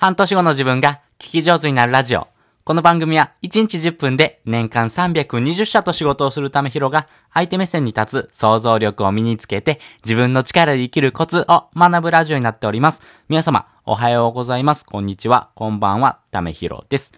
半年後の自分が聞き上手になるラジオ。この番組は1日10分で年間320社と仕事をするためひろが相手目線に立つ想像力を身につけて自分の力で生きるコツを学ぶラジオになっております。皆様、おはようございます。こんにちは。こんばんは。ためひろです。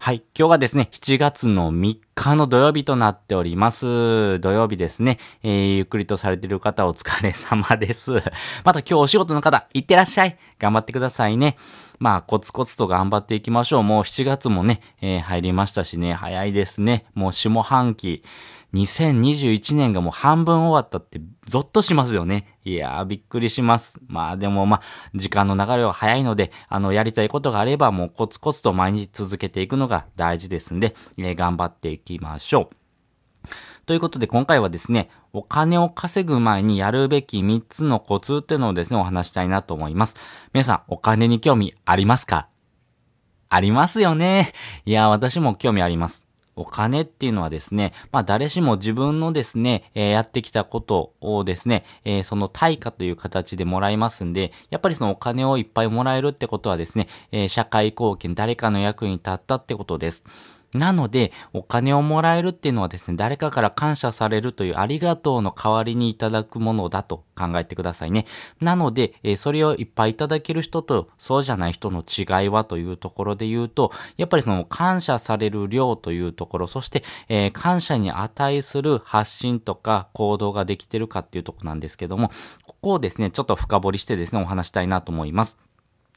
はい。今日はですね、7月の3日の土曜日となっております。土曜日ですね。えー、ゆっくりとされている方お疲れ様です。また今日お仕事の方、いってらっしゃい。頑張ってくださいね。まあ、コツコツと頑張っていきましょう。もう7月もね、えー、入りましたしね、早いですね。もう下半期。2021年がもう半分終わったってゾッとしますよね。いやー、びっくりします。まあでもまあ、時間の流れは早いので、あの、やりたいことがあればもうコツコツと毎日続けていくのが大事ですんで、えー、頑張っていきましょう。ということで今回はですね、お金を稼ぐ前にやるべき3つのコツっていうのをですね、お話したいなと思います。皆さん、お金に興味ありますか？ありますよね。いや、私も興味あります。お金っていうのはですね、まあ誰しも自分のですね、えー、やってきたことをですね、えー、その対価という形でもらいますんで、やっぱりそのお金をいっぱいもらえるってことはですね、えー、社会貢献、誰かの役に立ったってことです。なので、お金をもらえるっていうのはですね、誰かから感謝されるというありがとうの代わりにいただくものだと考えてくださいね。なので、えー、それをいっぱいいただける人とそうじゃない人の違いはというところで言うと、やっぱりその感謝される量というところ、そして、えー、感謝に値する発信とか行動ができてるかっていうとこなんですけども、ここをですね、ちょっと深掘りしてですね、お話したいなと思います。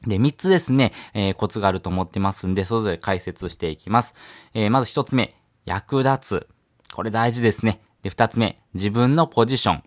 で、3つですね、えー、コツがあると思ってますんで、それぞれ解説していきます。えー、まず1つ目、役立つ。これ大事ですね。で、2つ目、自分のポジション。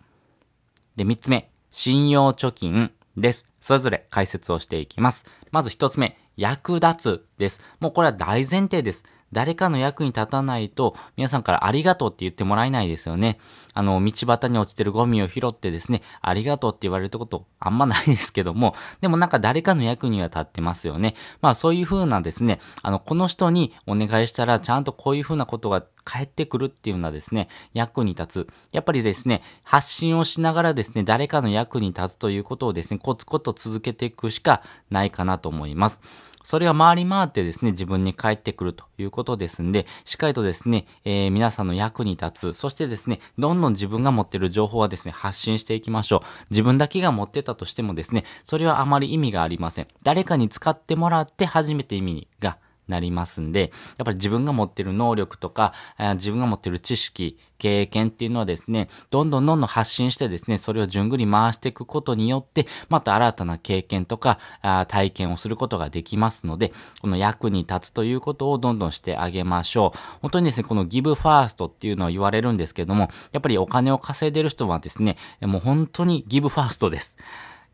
で、3つ目、信用貯金です。それぞれ解説をしていきます。まず1つ目、役立つです。もうこれは大前提です。誰かの役に立たないと、皆さんからありがとうって言ってもらえないですよね。あの、道端に落ちてるゴミを拾ってですね、ありがとうって言われることあんまないですけども、でもなんか誰かの役には立ってますよね。まあそういう風なですね、あの、この人にお願いしたらちゃんとこういう風なことが返ってくるっていうのはですね、役に立つ。やっぱりですね、発信をしながらですね、誰かの役に立つということをですね、コツコツ続けていくしかないかなと思います。それが回り回ってですね、自分に返ってくるということですんで、しっかりとですね、えー、皆さんの役に立つ。そしてですね、どんどん自分が持ってる情報はですね、発信していきましょう。自分だけが持ってたとしてもですね、それはあまり意味がありません。誰かに使ってもらって初めて意味がなりますんで、やっぱり自分が持ってる能力とか、自分が持ってる知識、経験っていうのはですね、どんどんどんどん発信してですね、それを順繰り回していくことによって、また新たな経験とか、体験をすることができますので、この役に立つということをどんどんしてあげましょう。本当にですね、このギブファーストっていうのを言われるんですけども、やっぱりお金を稼いでる人はですね、もう本当にギブファーストです。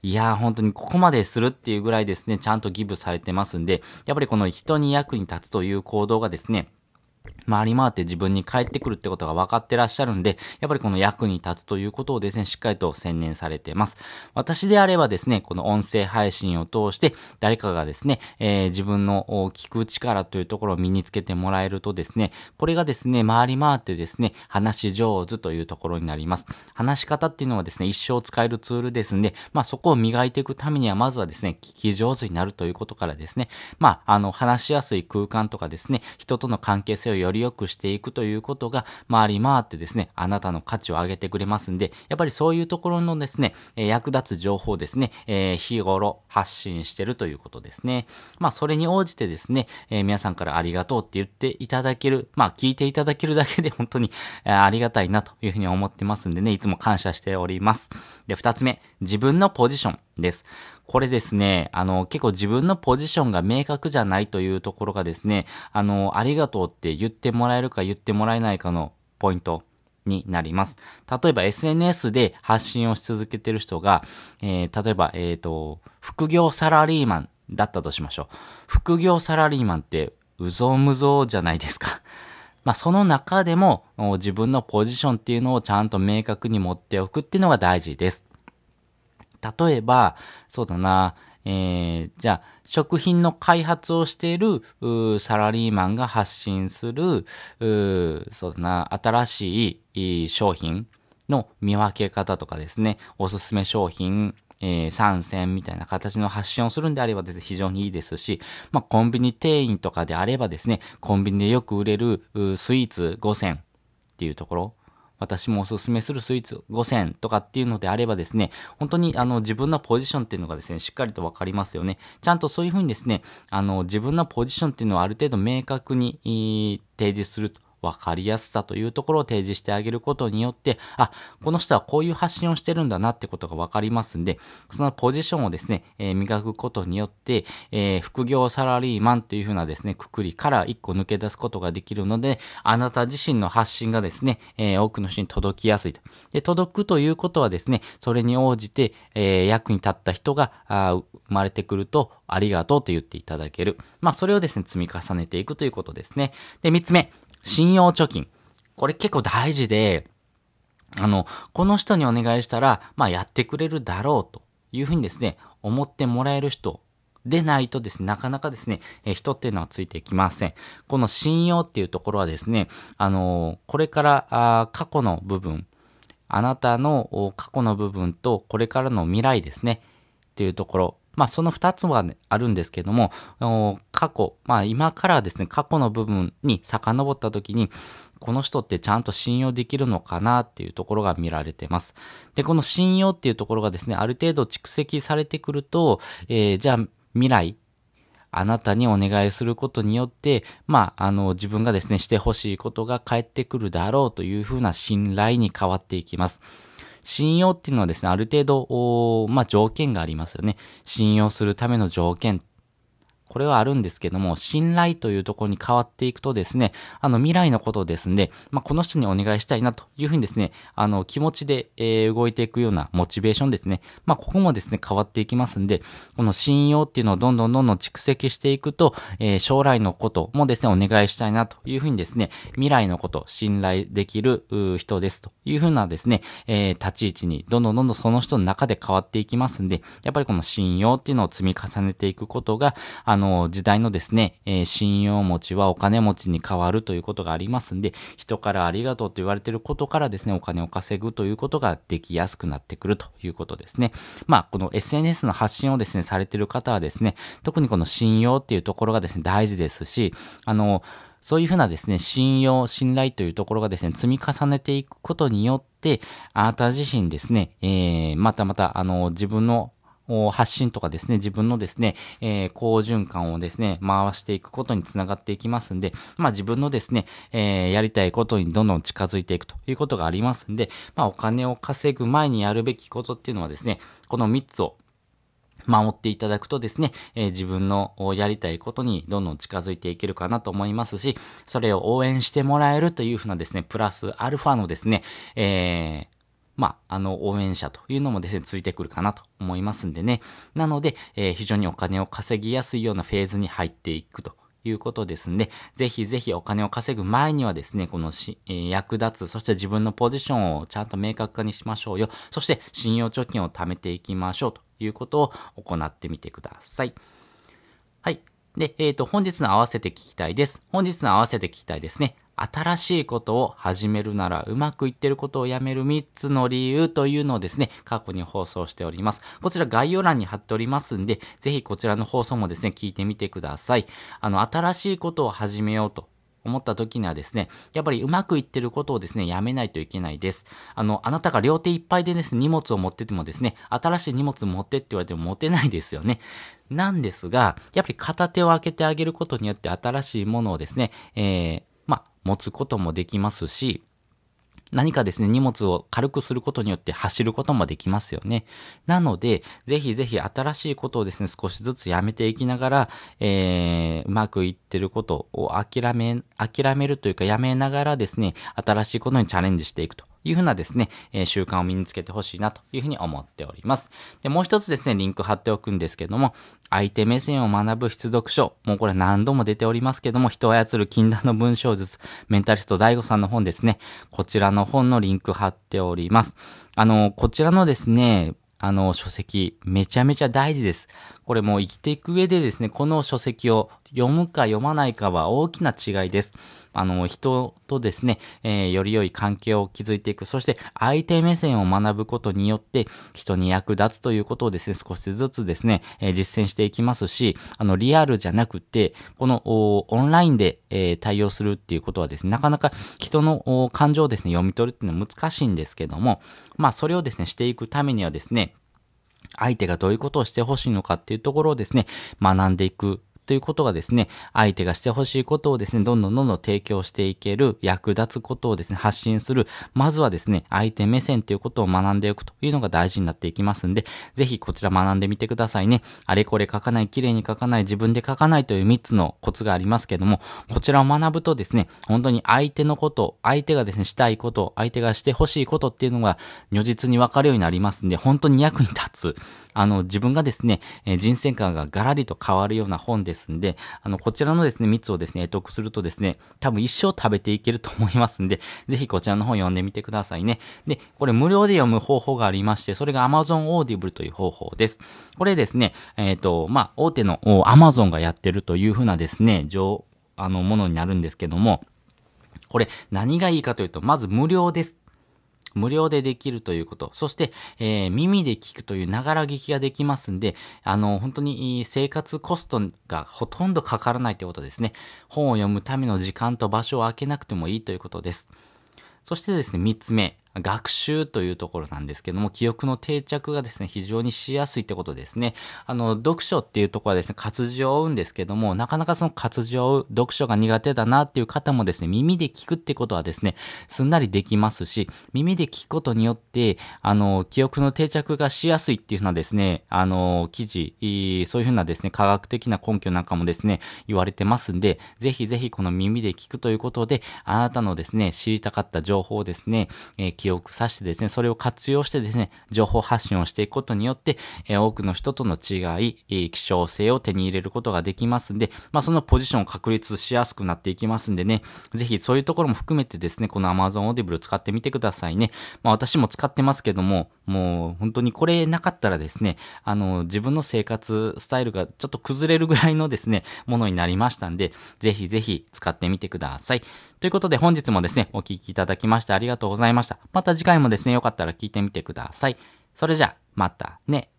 いやー本当にここまでするっていうぐらいですね、ちゃんとギブされてますんで、やっぱりこの人に役に立つという行動がですね、回り回って自分に返ってくるってことが分かってらっしゃるんで、やっぱりこの役に立つということをですね、しっかりと専念されてます。私であればですね、この音声配信を通して、誰かがですね、えー、自分の聞く力というところを身につけてもらえるとですね、これがですね、回り回ってですね、話し上手というところになります。話し方っていうのはですね、一生使えるツールですんで、まあそこを磨いていくためには、まずはですね、聞き上手になるということからですね、まあ、あの、話しやすい空間とかですね、人との関係性をよりより良くしていくということが回り回ってですね、あなたの価値を上げてくれますんで、やっぱりそういうところのですね、え役立つ情報ですね、えー、日頃発信してるということですね。まあ、それに応じてですね、えー、皆さんからありがとうって言っていただける、まあ、聞いていただけるだけで 本当に、えー、ありがたいなというふうに思ってますんでね、いつも感謝しております。で、二つ目、自分のポジションです。これですね、あの、結構自分のポジションが明確じゃないというところがですね、あの、ありがとうって言ってもらえるか言ってもらえないかのポイントになります。例えば SNS で発信をし続けてる人が、えー、例えば、えっ、ー、と、副業サラリーマンだったとしましょう。副業サラリーマンって、うぞうむぞうじゃないですか。まあ、その中でも、自分のポジションっていうのをちゃんと明確に持っておくっていうのが大事です。例えば、そうだな、えー、じゃあ、食品の開発をしている、サラリーマンが発信する、そうだな、新しい商品の見分け方とかですね、おすすめ商品、えー、参戦みたいな形の発信をするんであればですね、非常にいいですし、まあ、コンビニ店員とかであればですね、コンビニでよく売れるスイーツ5選っていうところ、私もおすすめするスイーツ5000とかっていうのであればですね、本当にあの自分のポジションっていうのがですね、しっかりとわかりますよね。ちゃんとそういうふうにですね、あの自分のポジションっていうのをある程度明確に提示すると。分かりやすさというところを提示してあげることによって、あ、この人はこういう発信をしてるんだなってことが分かりますんで、そのポジションをですね、えー、磨くことによって、えー、副業サラリーマンというふうなですね、くくりから一個抜け出すことができるので、あなた自身の発信がですね、えー、多くの人に届きやすいと。で、届くということはですね、それに応じて、え役に立った人が生まれてくると、ありがとうと言っていただける。まあ、それをですね、積み重ねていくということですね。で、三つ目、信用貯金。これ結構大事で、あの、この人にお願いしたら、まあやってくれるだろうというふうにですね、思ってもらえる人でないとですね、なかなかですね、え人っていうのはついていきません。この信用っていうところはですね、あのこれからあ過去の部分、あなたの過去の部分とこれからの未来ですね、っていうところ、まあその二つは、ね、あるんですけども、過去、まあ今からですね、過去の部分に遡った時に、この人ってちゃんと信用できるのかなっていうところが見られてます。で、この信用っていうところがですね、ある程度蓄積されてくると、えー、じゃあ未来、あなたにお願いすることによって、まあ、あの、自分がですね、してほしいことが返ってくるだろうというふうな信頼に変わっていきます。信用っていうのはですね、ある程度、まあ、条件がありますよね。信用するための条件これはあるんですけども、信頼というところに変わっていくとですね、あの未来のことですんで、まあ、この人にお願いしたいなというふうにですね、あの気持ちで、え、動いていくようなモチベーションですね。まあ、ここもですね、変わっていきますんで、この信用っていうのをどんどんどんどん蓄積していくと、えー、将来のこともですね、お願いしたいなというふうにですね、未来のこと、信頼できる人ですというふうなですね、えー、立ち位置にどんどんどんどんその人の中で変わっていきますんで、やっぱりこの信用っていうのを積み重ねていくことが、あのの、時代のですね、えー、信用持ちはお金持ちに変わるということがありますんで、人からありがとうと言われていることからですね、お金を稼ぐということができやすくなってくるということですね。まあ、この SNS の発信をですね、されている方はですね、特にこの信用っていうところがですね、大事ですし、あの、そういうふうなですね、信用、信頼というところがですね、積み重ねていくことによって、あなた自身ですね、えー、またまた、あの、自分の発信とかですね、自分のですね、えー、好循環をですね、回していくことにつながっていきますんで、まあ自分のですね、えー、やりたいことにどんどん近づいていくということがありますんで、まあお金を稼ぐ前にやるべきことっていうのはですね、この3つを守っていただくとですね、えー、自分のやりたいことにどんどん近づいていけるかなと思いますし、それを応援してもらえるというふうなですね、プラスアルファのですね、えー、まあ、あの、応援者というのもですね、ついてくるかなと思いますんでね。なので、えー、非常にお金を稼ぎやすいようなフェーズに入っていくということですんで、ぜひぜひお金を稼ぐ前にはですね、このし、えー、役立つ、そして自分のポジションをちゃんと明確化にしましょうよ。そして信用貯金を貯めていきましょうということを行ってみてください。はい。で、えっ、ー、と、本日の合わせて聞きたいです。本日の合わせて聞きたいですね。新しいことを始めるならうまくいってることをやめる3つの理由というのをですね、過去に放送しております。こちら概要欄に貼っておりますんで、ぜひこちらの放送もですね、聞いてみてください。あの、新しいことを始めようと思った時にはですね、やっぱりうまくいってることをですね、やめないといけないです。あの、あなたが両手いっぱいでですね、荷物を持っててもですね、新しい荷物持ってって言われても持てないですよね。なんですが、やっぱり片手を開けてあげることによって新しいものをですね、えー、持つこともできますし、何かですね、荷物を軽くすることによって走ることもできますよね。なので、ぜひぜひ新しいことをですね、少しずつやめていきながら、えー、うまくいってることを諦め、諦めるというかやめながらですね、新しいことにチャレンジしていくというふうなですね、えー、習慣を身につけてほしいなというふうに思っております。で、もう一つですね、リンク貼っておくんですけども、相手目線を学ぶ必読書。もうこれ何度も出ておりますけども、人を操る禁断の文章術、メンタリスト DAIGO さんの本ですね。こちらの本のリンク貼っております。あの、こちらのですね、あの、書籍、めちゃめちゃ大事です。これもう生きていく上でですね、この書籍を読むか読まないかは大きな違いです。あの、人とですね、えー、より良い関係を築いていく。そして、相手目線を学ぶことによって、人に役立つということをですね、少しずつですね、えー、実践していきますし、あの、リアルじゃなくて、この、オンラインで、えー、対応するっていうことはですね、なかなか人の感情をですね、読み取るっていうのは難しいんですけども、まあ、それをですね、していくためにはですね、相手がどういうことをしてほしいのかっていうところをですね、学んでいくということがですね、相手がしてほしいことをですね、どんどんどんどん提供していける、役立つことをですね、発信する。まずはですね、相手目線ということを学んでいくというのが大事になっていきますんで、ぜひこちら学んでみてくださいね。あれこれ書かない、綺麗に書かない、自分で書かないという3つのコツがありますけども、こちらを学ぶとですね、本当に相手のこと、相手がですね、したいこと、相手がしてほしいことっていうのが如実にわかるようになりますんで、本当に役に立つ。あの、自分がですね、人生観がガラリと変わるような本でですんで、あの、こちらのですね、蜜をですね、得するとですね、多分一生食べていけると思いますんで、ぜひこちらの本読んでみてくださいね。で、これ無料で読む方法がありまして、それが Amazon Audible という方法です。これですね、えっ、ー、と、まあ、大手の Amazon がやってるというふうなですね、上、あの、ものになるんですけども、これ何がいいかというと、まず無料です。無料でできるということ。そして、えー、耳で聞くというながら聞きができますんで、あの、本当に生活コストがほとんどかからないということですね。本を読むための時間と場所を空けなくてもいいということです。そしてですね、三つ目。学習というところなんですけども、記憶の定着がですね、非常にしやすいってことですね。あの、読書っていうところはですね、活字を追うんですけども、なかなかその活字を追う、読書が苦手だなっていう方もですね、耳で聞くってことはですね、すんなりできますし、耳で聞くことによって、あの、記憶の定着がしやすいっていうふうなですね、あの、記事、そういうふうなですね、科学的な根拠なんかもですね、言われてますんで、ぜひぜひこの耳で聞くということで、あなたのですね、知りたかった情報をですね、えー記憶させてですね、それを活用してですね、情報発信をしていくことによって、えー、多くの人との違い、えー、希少性を手に入れることができますんで、まあ、そのポジションを確立しやすくなっていきますんでね、ぜひそういうところも含めてですね、この Amazon Audible 使ってみてくださいね。まあ、私も使ってますけども、もう本当にこれなかったらですね、あの、自分の生活スタイルがちょっと崩れるぐらいのですね、ものになりましたんで、ぜひぜひ使ってみてください。ということで本日もですね、お聴きいただきましてありがとうございました。また次回もですね、よかったら聞いてみてください。それじゃ、またね。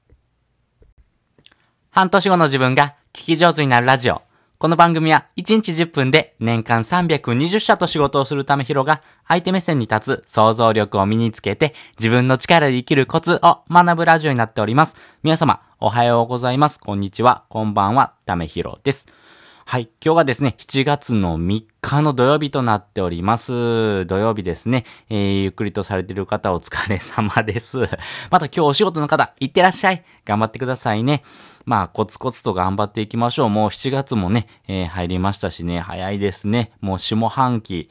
半年後の自分が聞き上手になるラジオ。この番組は1日10分で年間320社と仕事をするためひろが相手目線に立つ想像力を身につけて自分の力で生きるコツを学ぶラジオになっております。皆様、おはようございます。こんにちは。こんばんは。ためひろです。はい。今日はですね、7月の3日の土曜日となっております。土曜日ですね。えー、ゆっくりとされている方お疲れ様です。また今日お仕事の方、いってらっしゃい。頑張ってくださいね。まあ、コツコツと頑張っていきましょう。もう7月もね、えー、入りましたしね、早いですね。もう下半期。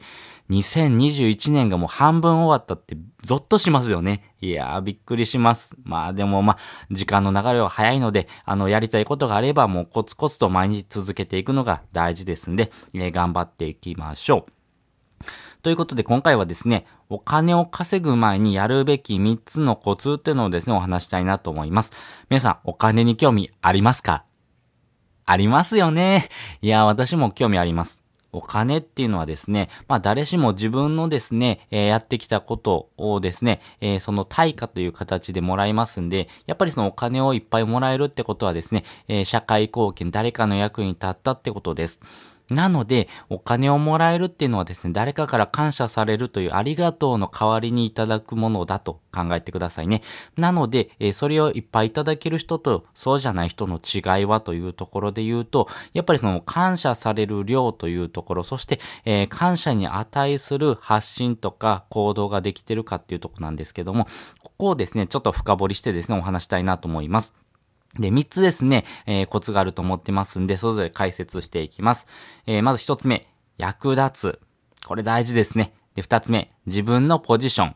2021年がもう半分終わったってゾッとしますよね。いやー、びっくりします。まあでもまあ、時間の流れは早いので、あの、やりたいことがあればもうコツコツと毎日続けていくのが大事ですんで、えー、頑張っていきましょう。ということで今回はですね、お金を稼ぐ前にやるべき3つのコツっていうのをですね、お話したいなと思います。皆さん、お金に興味ありますか？ありますよね。いや、私も興味あります。お金っていうのはですね、まあ誰しも自分のですね、えー、やってきたことをですね、えー、その対価という形でもらいますんで、やっぱりそのお金をいっぱいもらえるってことはですね、えー、社会貢献、誰かの役に立ったってことです。なので、お金をもらえるっていうのはですね、誰かから感謝されるというありがとうの代わりにいただくものだと考えてくださいね。なので、えー、それをいっぱいいただける人とそうじゃない人の違いはというところで言うと、やっぱりその感謝される量というところ、そして、えー、感謝に値する発信とか行動ができてるかっていうところなんですけども、ここをですね、ちょっと深掘りしてですね、お話したいなと思います。で、3つですね、えー、コツがあると思ってますんで、それぞれ解説していきます。えー、まず1つ目、役立つ。これ大事ですね。で、2つ目、自分のポジション。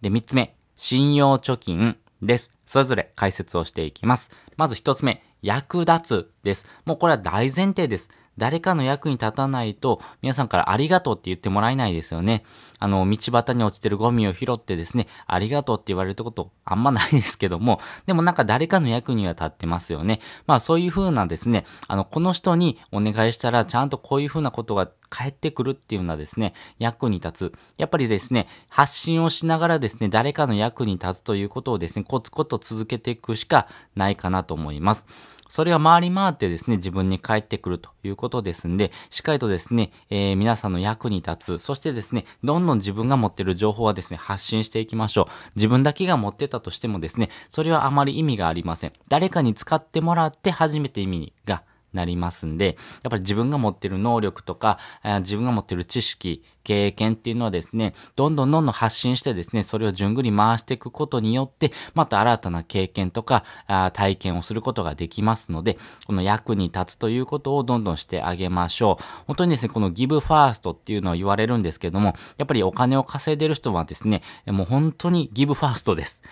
で、3つ目、信用貯金です。それぞれ解説をしていきます。まず1つ目、役立つです。もうこれは大前提です。誰かの役に立たないと、皆さんからありがとうって言ってもらえないですよね。あの、道端に落ちてるゴミを拾ってですね、ありがとうって言われることあんまないですけども、でもなんか誰かの役には立ってますよね。まあそういう風なですね、あの、この人にお願いしたらちゃんとこういう風なことが返ってくるっていうのはですね、役に立つ。やっぱりですね、発信をしながらですね、誰かの役に立つということをですね、コツコツ続けていくしかないかなと思います。それは回り回ってですね、自分に返ってくるということですんで、しっかりとですね、えー、皆さんの役に立つ。そしてですね、どんどん自分が持ってる情報はですね、発信していきましょう。自分だけが持ってたとしてもですね、それはあまり意味がありません。誰かに使ってもらって初めて意味がなりますんで、やっぱり自分が持ってる能力とか、自分が持ってる知識、経験っていうのはですね、どんどんどんどん発信してですね、それを順繰り回していくことによって、また新たな経験とか、体験をすることができますので、この役に立つということをどんどんしてあげましょう。本当にですね、このギブファーストっていうのを言われるんですけども、やっぱりお金を稼いでる人はですね、もう本当にギブファーストです。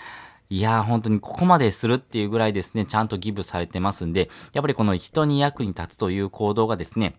いやー本当にここまでするっていうぐらいですね、ちゃんとギブされてますんで、やっぱりこの人に役に立つという行動がですね、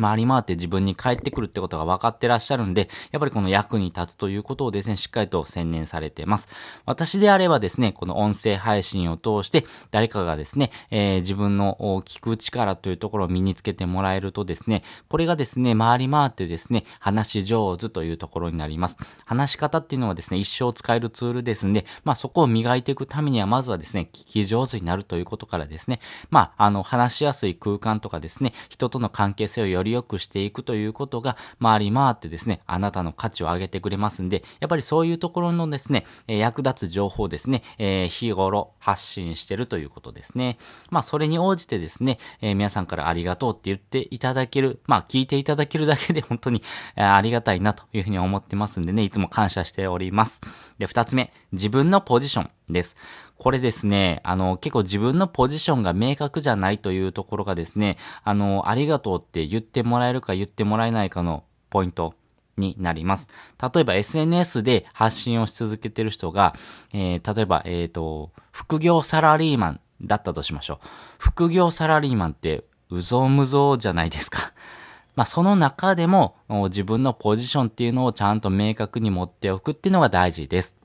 回り回って自分に返ってくるってことが分かってらっしゃるんで、やっぱりこの役に立つということをですね、しっかりと専念されてます。私であればですね、この音声配信を通して、誰かがですね、えー、自分の聞く力というところを身につけてもらえるとですね、これがですね、回り回ってですね、話し上手というところになります。話し方っていうのはですね、一生使えるツールですんで、まあそこを磨いていくためには、まずはですね、聞き上手になるということからですね、まあ、あの、話しやすい空間とかですね、人との関係性をより良くしていくということが回り回ってですね、あなたの価値を上げてくれますんで、やっぱりそういうところのですね、え役立つ情報をですね、えー、日頃発信してるということですね。まあ、それに応じてですね、えー、皆さんからありがとうって言っていただける、まあ、聞いていただけるだけで本当に、ありがたいなというふうに思ってますんでね、いつも感謝しております。で、二つ目、自分のポジションです。これですね、あの、結構自分のポジションが明確じゃないというところがですね、あの、ありがとうって言ってもらえるか言ってもらえないかのポイントになります。例えば SNS で発信をし続けてる人が、えー、例えば、えっ、ー、と、副業サラリーマンだったとしましょう。副業サラリーマンって、うぞうむぞうじゃないですか。まあ、その中でも、自分のポジションっていうのをちゃんと明確に持っておくっていうのが大事です。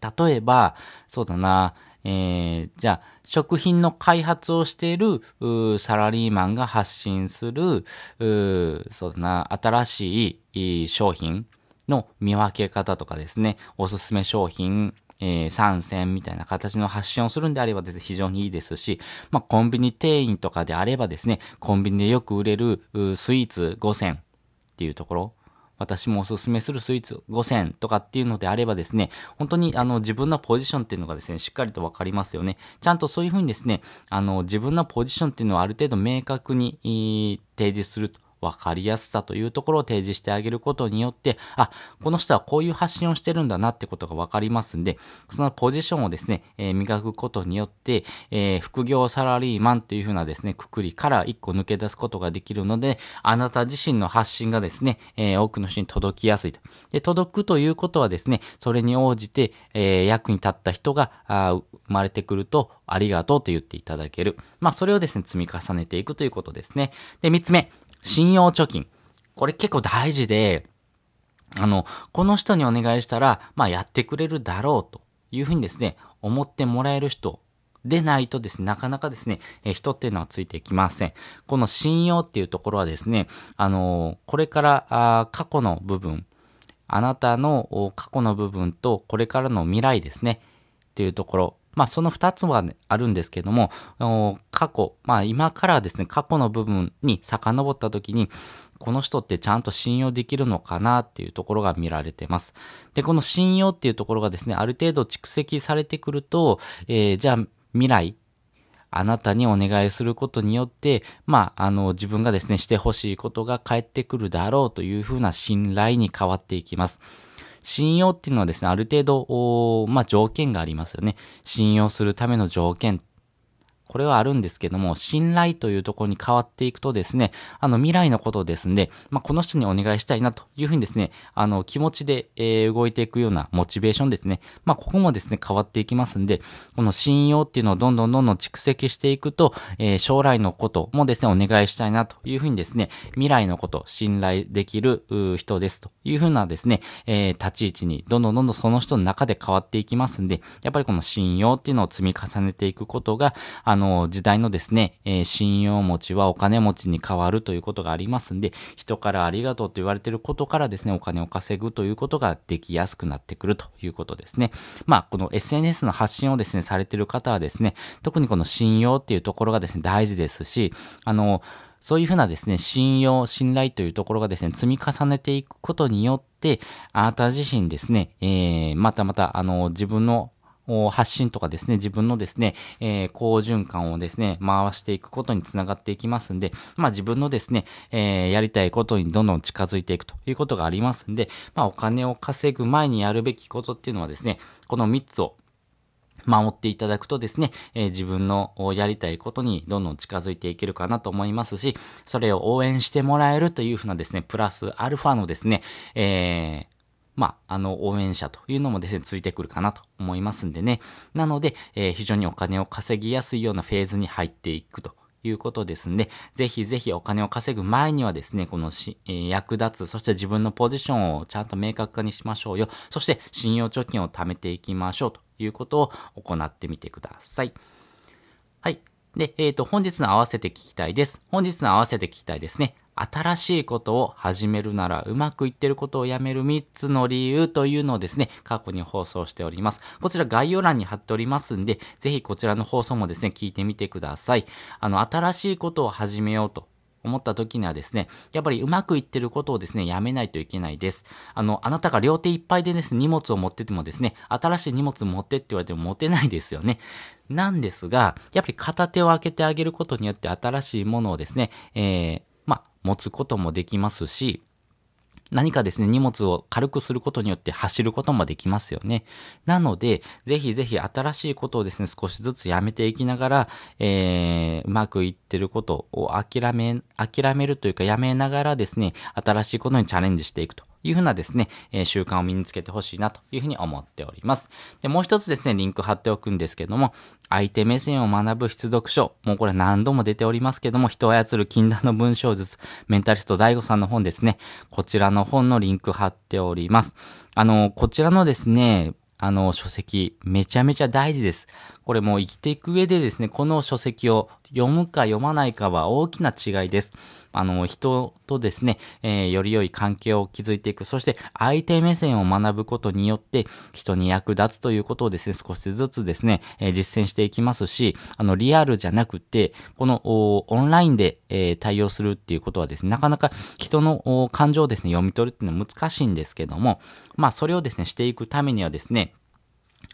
例えば、そうだな、えー、じゃあ、食品の開発をしている、サラリーマンが発信する、そうだな、新しい商品の見分け方とかですね、おすすめ商品、えー、参戦みたいな形の発信をするんであればですね、非常にいいですし、まあ、コンビニ店員とかであればですね、コンビニでよく売れるスイーツ5選っていうところ、私もおすすめするスイーツ5000とかっていうのであればですね、本当にあの自分のポジションっていうのがですね、しっかりとわかりますよね。ちゃんとそういうふうにですね、あの自分のポジションっていうのはある程度明確に提示すると。わかりやすさというところを提示してあげることによって、あ、この人はこういう発信をしてるんだなってことがわかりますんで、そのポジションをですね、えー、磨くことによって、えー、副業サラリーマンというふうなですね、くくりから一個抜け出すことができるので、あなた自身の発信がですね、えー、多くの人に届きやすいと。で、届くということはですね、それに応じて、え役に立った人が生まれてくると、ありがとうと言っていただける。まあ、それをですね、積み重ねていくということですね。で、三つ目、信用貯金。これ結構大事で、あの、この人にお願いしたら、まあやってくれるだろうというふうにですね、思ってもらえる人でないとですね、なかなかですね、え人っていうのはついてきません。この信用っていうところはですね、あのこれからあ過去の部分、あなたの過去の部分とこれからの未来ですね、っていうところ、まあその二つは、ね、あるんですけども、過去、まあ今からですね、過去の部分に遡った時に、この人ってちゃんと信用できるのかなっていうところが見られてます。で、この信用っていうところがですね、ある程度蓄積されてくると、えー、じゃあ未来、あなたにお願いすることによって、まあ、あの、自分がですね、してほしいことが返ってくるだろうというふうな信頼に変わっていきます。信用っていうのはですね、ある程度、まあ、条件がありますよね。信用するための条件。これはあるんですけども、信頼というところに変わっていくとですね、あの、未来のことですんで、まあ、この人にお願いしたいなというふうにですね、あの、気持ちで、えー、動いていくようなモチベーションですね。まあ、ここもですね、変わっていきますんで、この信用っていうのをどんどんどんどん蓄積していくと、えー、将来のこともですね、お願いしたいなというふうにですね、未来のこと、信頼できる人ですというふうなですね、えー、立ち位置にどんどんどんどんその人の中で変わっていきますんで、やっぱりこの信用っていうのを積み重ねていくことが、あの、の時代のですね、えー、信用持ちはお金持ちに変わるということがありますんで、人からありがとうと言われてることからですね、お金を稼ぐということができやすくなってくるということですね。まあ、この SNS の発信をですね、されてる方はですね、特にこの信用っていうところがですね、大事ですし、あの、そういうふうなですね、信用、信頼というところがですね、積み重ねていくことによって、あなた自身ですね、えー、またまた、あの、自分の発信とかですね、自分のですね、えー、好循環をですね、回していくことにつながっていきますんで、まあ自分のですね、えー、やりたいことにどんどん近づいていくということがありますんで、まあお金を稼ぐ前にやるべきことっていうのはですね、この3つを守っていただくとですね、えー、自分のやりたいことにどんどん近づいていけるかなと思いますし、それを応援してもらえるというふうなですね、プラスアルファのですね、えー、まあ、あの、応援者というのもですね、ついてくるかなと思いますんでね。なので、えー、非常にお金を稼ぎやすいようなフェーズに入っていくということですんで、ぜひぜひお金を稼ぐ前にはですね、このし、えー、役立つ、そして自分のポジションをちゃんと明確化にしましょうよ。そして信用貯金を貯めていきましょうということを行ってみてください。はい。で、えっ、ー、と、本日の合わせて聞きたいです。本日の合わせて聞きたいですね。新しいことを始めるならうまくいってることをやめる3つの理由というのをですね、過去に放送しております。こちら概要欄に貼っておりますんで、ぜひこちらの放送もですね、聞いてみてください。あの、新しいことを始めようと思った時にはですね、やっぱりうまくいってることをですね、やめないといけないです。あの、あなたが両手いっぱいでですね、荷物を持っててもですね、新しい荷物持ってって言われても持てないですよね。なんですが、やっぱり片手を開けてあげることによって新しいものをですね、えー、持つこともできますし、何かですね、荷物を軽くすることによって走ることもできますよね。なので、ぜひぜひ新しいことをですね、少しずつやめていきながら、えー、うまくいってることを諦め、諦めるというかやめながらですね、新しいことにチャレンジしていくというふうなですね、えー、習慣を身につけてほしいなというふうに思っております。で、もう一つですね、リンク貼っておくんですけども、相手目線を学ぶ必読書。もうこれ何度も出ておりますけども、人を操る禁断の文章術、メンタリスト DAIGO さんの本ですね。こちらの本のリンク貼っております。あの、こちらのですね、あの、書籍、めちゃめちゃ大事です。これもう生きていく上でですね、この書籍を読むか読まないかは大きな違いです。あの、人とですね、えー、より良い関係を築いていく。そして、相手目線を学ぶことによって、人に役立つということをですね、少しずつですね、えー、実践していきますし、あの、リアルじゃなくて、この、オンラインで、えー、対応するっていうことはですね、なかなか人の感情をですね、読み取るっていうのは難しいんですけども、まあ、それをですね、していくためにはですね、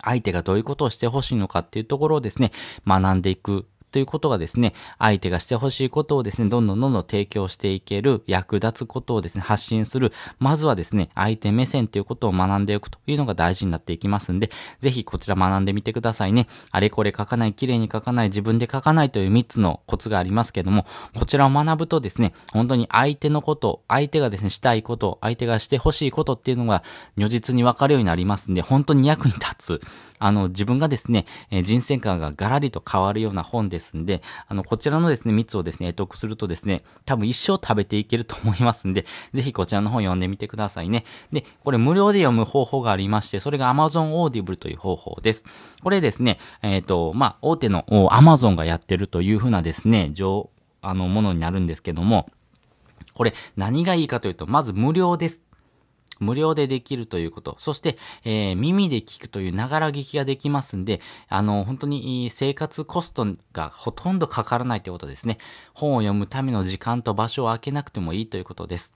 相手がどういうことをしてほしいのかっていうところをですね、学んでいくということがですね、相手がしてほしいことをですね、どんどんどんどん提供していける、役立つことをですね、発信する。まずはですね、相手目線ということを学んでいくというのが大事になっていきますんで、ぜひこちら学んでみてくださいね。あれこれ書かない、綺麗に書かない、自分で書かないという3つのコツがありますけども、こちらを学ぶとですね、本当に相手のこと、相手がですね、したいこと、相手がしてほしいことっていうのが如実にわかるようになりますんで、本当に役に立つ。あの、自分がですね、えー、人生観がガラリと変わるような本ですんで、あの、こちらのですね、蜜をですね、得得するとですね、多分一生食べていけると思いますんで、ぜひこちらの本読んでみてくださいね。で、これ無料で読む方法がありまして、それが Amazon Audible という方法です。これですね、えっ、ー、と、まあ、大手の Amazon がやってるというふうなですね、上、あの、ものになるんですけども、これ何がいいかというと、まず無料です。無料でできるということ。そして、えー、耳で聞くというながら聞きができますんで、あの、本当に生活コストがほとんどかからないということですね。本を読むための時間と場所を空けなくてもいいということです。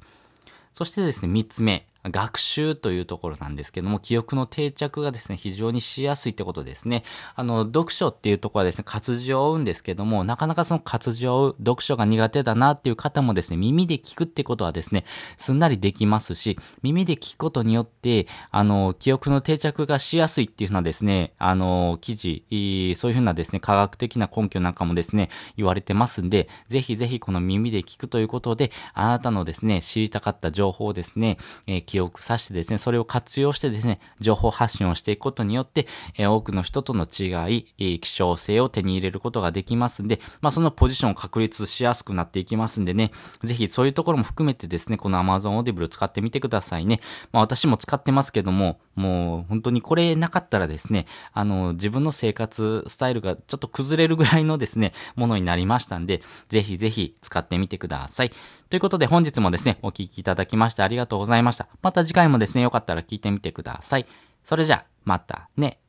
そしてですね、三つ目。学習というところなんですけども、記憶の定着がですね、非常にしやすいってことですね。あの、読書っていうところはですね、活字を追うんですけども、なかなかその活字を追う、読書が苦手だなっていう方もですね、耳で聞くってことはですね、すんなりできますし、耳で聞くことによって、あの、記憶の定着がしやすいっていうのはですね、あの、記事、そういうふうなですね、科学的な根拠なんかもですね、言われてますんで、ぜひぜひこの耳で聞くということで、あなたのですね、知りたかった情報をですね、えー記憶させてですね、それを活用してですね、情報発信をしていくことによって、えー、多くの人との違い、えー、希少性を手に入れることができますんで、まあ、そのポジションを確立しやすくなっていきますんでね、ぜひそういうところも含めてですね、この Amazon Audible 使ってみてくださいね。まあ、私も使ってますけども、もう本当にこれなかったらですね、あの、自分の生活スタイルがちょっと崩れるぐらいのですね、ものになりましたんで、ぜひぜひ使ってみてください。ということで本日もですね、お聴きいただきましてありがとうございました。また次回もですね、よかったら聞いてみてください。それじゃあ、またね。